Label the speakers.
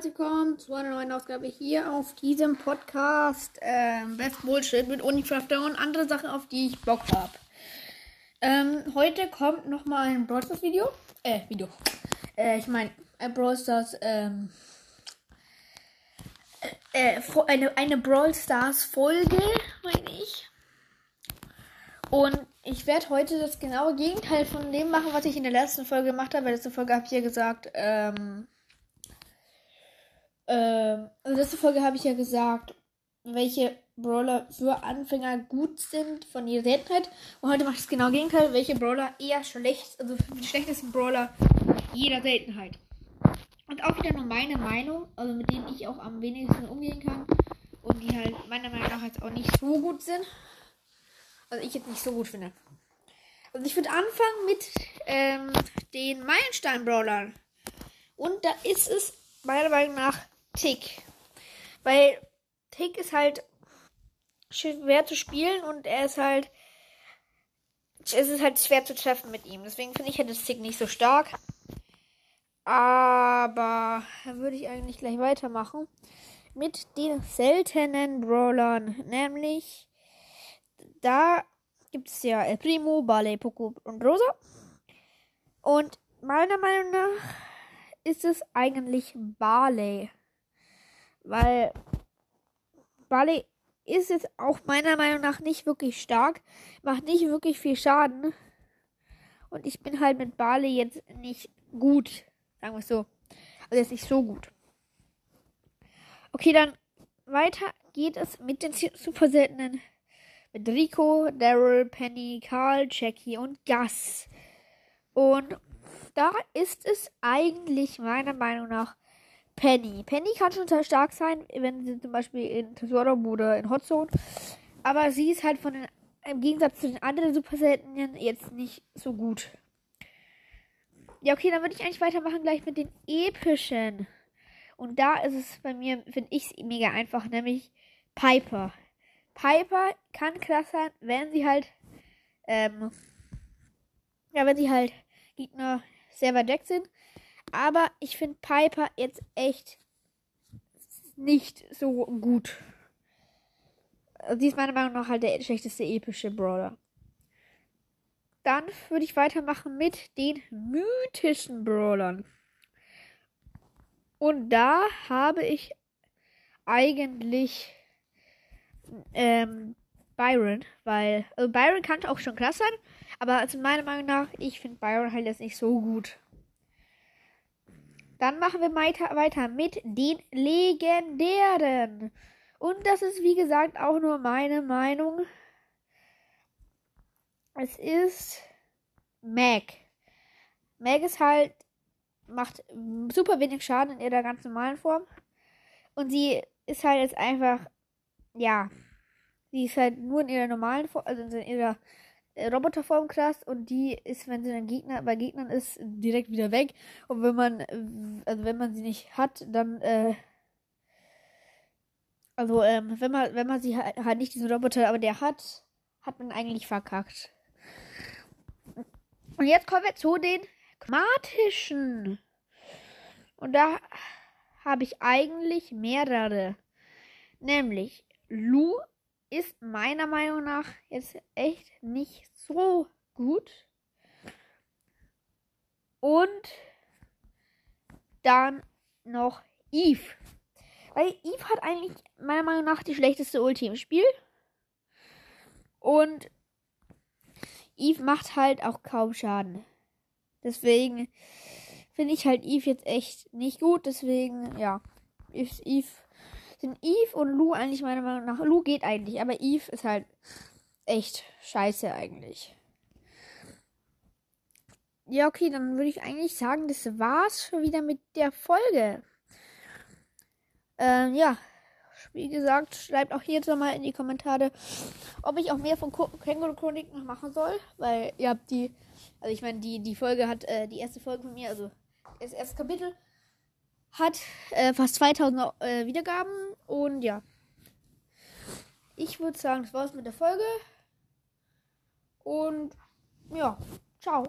Speaker 1: herzlich willkommen zu einer neuen Ausgabe hier auf diesem Podcast. Ähm, Best Bullshit mit Unicrafter und andere Sachen, auf die ich Bock habe. Ähm, heute kommt nochmal ein Brawl Stars Video. Äh, Video. Äh, ich meine, ein Brawl Stars, ähm, äh, eine, eine Brawl Stars Folge, meine ich. Und ich werde heute das genaue Gegenteil von dem machen, was ich in der letzten Folge gemacht habe. Weil letzte Folge habe ich ja gesagt, ähm, ähm, in der letzten Folge habe ich ja gesagt, welche Brawler für Anfänger gut sind von ihrer Seltenheit. Und heute mache ich das genau Gegenteil, welche Brawler eher schlecht, also die schlechtesten Brawler jeder Seltenheit. Und auch wieder nur meine Meinung, also mit denen ich auch am wenigsten umgehen kann. Und die halt meiner Meinung nach jetzt auch nicht so gut sind. Also ich jetzt nicht so gut finde. Also ich würde anfangen mit ähm, den Meilenstein-Brawlern. Und da ist es meiner Meinung nach Tick. Weil Tick ist halt schwer zu spielen und er ist halt. Es ist halt schwer zu treffen mit ihm. Deswegen finde ich halt das Tick nicht so stark. Aber dann würde ich eigentlich gleich weitermachen mit den seltenen Brawlern. Nämlich da gibt es ja El Primo, Barley, Poco und Rosa. Und meiner Meinung nach ist es eigentlich Barley. Weil Barley ist jetzt auch meiner Meinung nach nicht wirklich stark, macht nicht wirklich viel Schaden. Und ich bin halt mit Barley jetzt nicht gut, sagen wir es so. Also jetzt nicht so gut. Okay, dann weiter geht es mit den super seltenen mit Rico, Daryl, Penny, Carl, Jackie und Gus. Und da ist es eigentlich meiner Meinung nach Penny. Penny kann schon sehr stark sein, wenn sie zum Beispiel in Tesoro oder in Hotzone. Aber sie ist halt von den, im Gegensatz zu den anderen Super Seltenen jetzt nicht so gut. Ja, okay, dann würde ich eigentlich weitermachen gleich mit den epischen. Und da ist es bei mir, finde ich es mega einfach, nämlich Piper. Piper kann krass sein, wenn sie halt, ähm, ja, wenn sie halt Gegner weit weg sind. Aber ich finde Piper jetzt echt nicht so gut. Sie ist meiner Meinung nach halt der schlechteste epische Brawler. Dann würde ich weitermachen mit den mythischen Brawlern. Und da habe ich eigentlich ähm, Byron, weil also Byron kann auch schon krass sein, aber also meiner Meinung nach, ich finde Byron halt jetzt nicht so gut. Dann machen wir weiter, weiter mit den legendären. Und das ist wie gesagt auch nur meine Meinung. Es ist Meg. Meg ist halt macht super wenig Schaden in ihrer ganz normalen Form und sie ist halt jetzt einfach ja, die ist halt nur in ihrer normalen Form, also in ihrer Roboterform krass und die ist, wenn sie dann Gegner bei Gegnern ist, direkt wieder weg. Und wenn man, also wenn man sie nicht hat, dann, äh, also ähm, wenn man, wenn man sie halt, nicht diesen Roboter, aber der hat, hat man eigentlich verkackt. Und jetzt kommen wir zu den chromatischen. Und da habe ich eigentlich mehrere. Nämlich Lu ist meiner Meinung nach jetzt echt nicht so gut. Und dann noch Eve. Weil Eve hat eigentlich meiner Meinung nach die schlechteste Ulti im Spiel. Und Eve macht halt auch kaum Schaden. Deswegen finde ich halt Eve jetzt echt nicht gut. Deswegen, ja, ist Eve sind Eve und Lu eigentlich meiner Meinung nach. Lu geht eigentlich, aber Eve ist halt echt scheiße eigentlich. Ja, okay, dann würde ich eigentlich sagen, das war's schon wieder mit der Folge. Ähm, ja, wie gesagt, schreibt auch hier nochmal in die Kommentare, ob ich auch mehr von Känguru Chronik noch machen soll, weil ihr habt die, also ich meine, die, die Folge hat, äh, die erste Folge von mir, also das erste Kapitel, hat äh, fast 2000 äh, Wiedergaben und ja. Ich würde sagen, das war's mit der Folge. Und ja, ciao.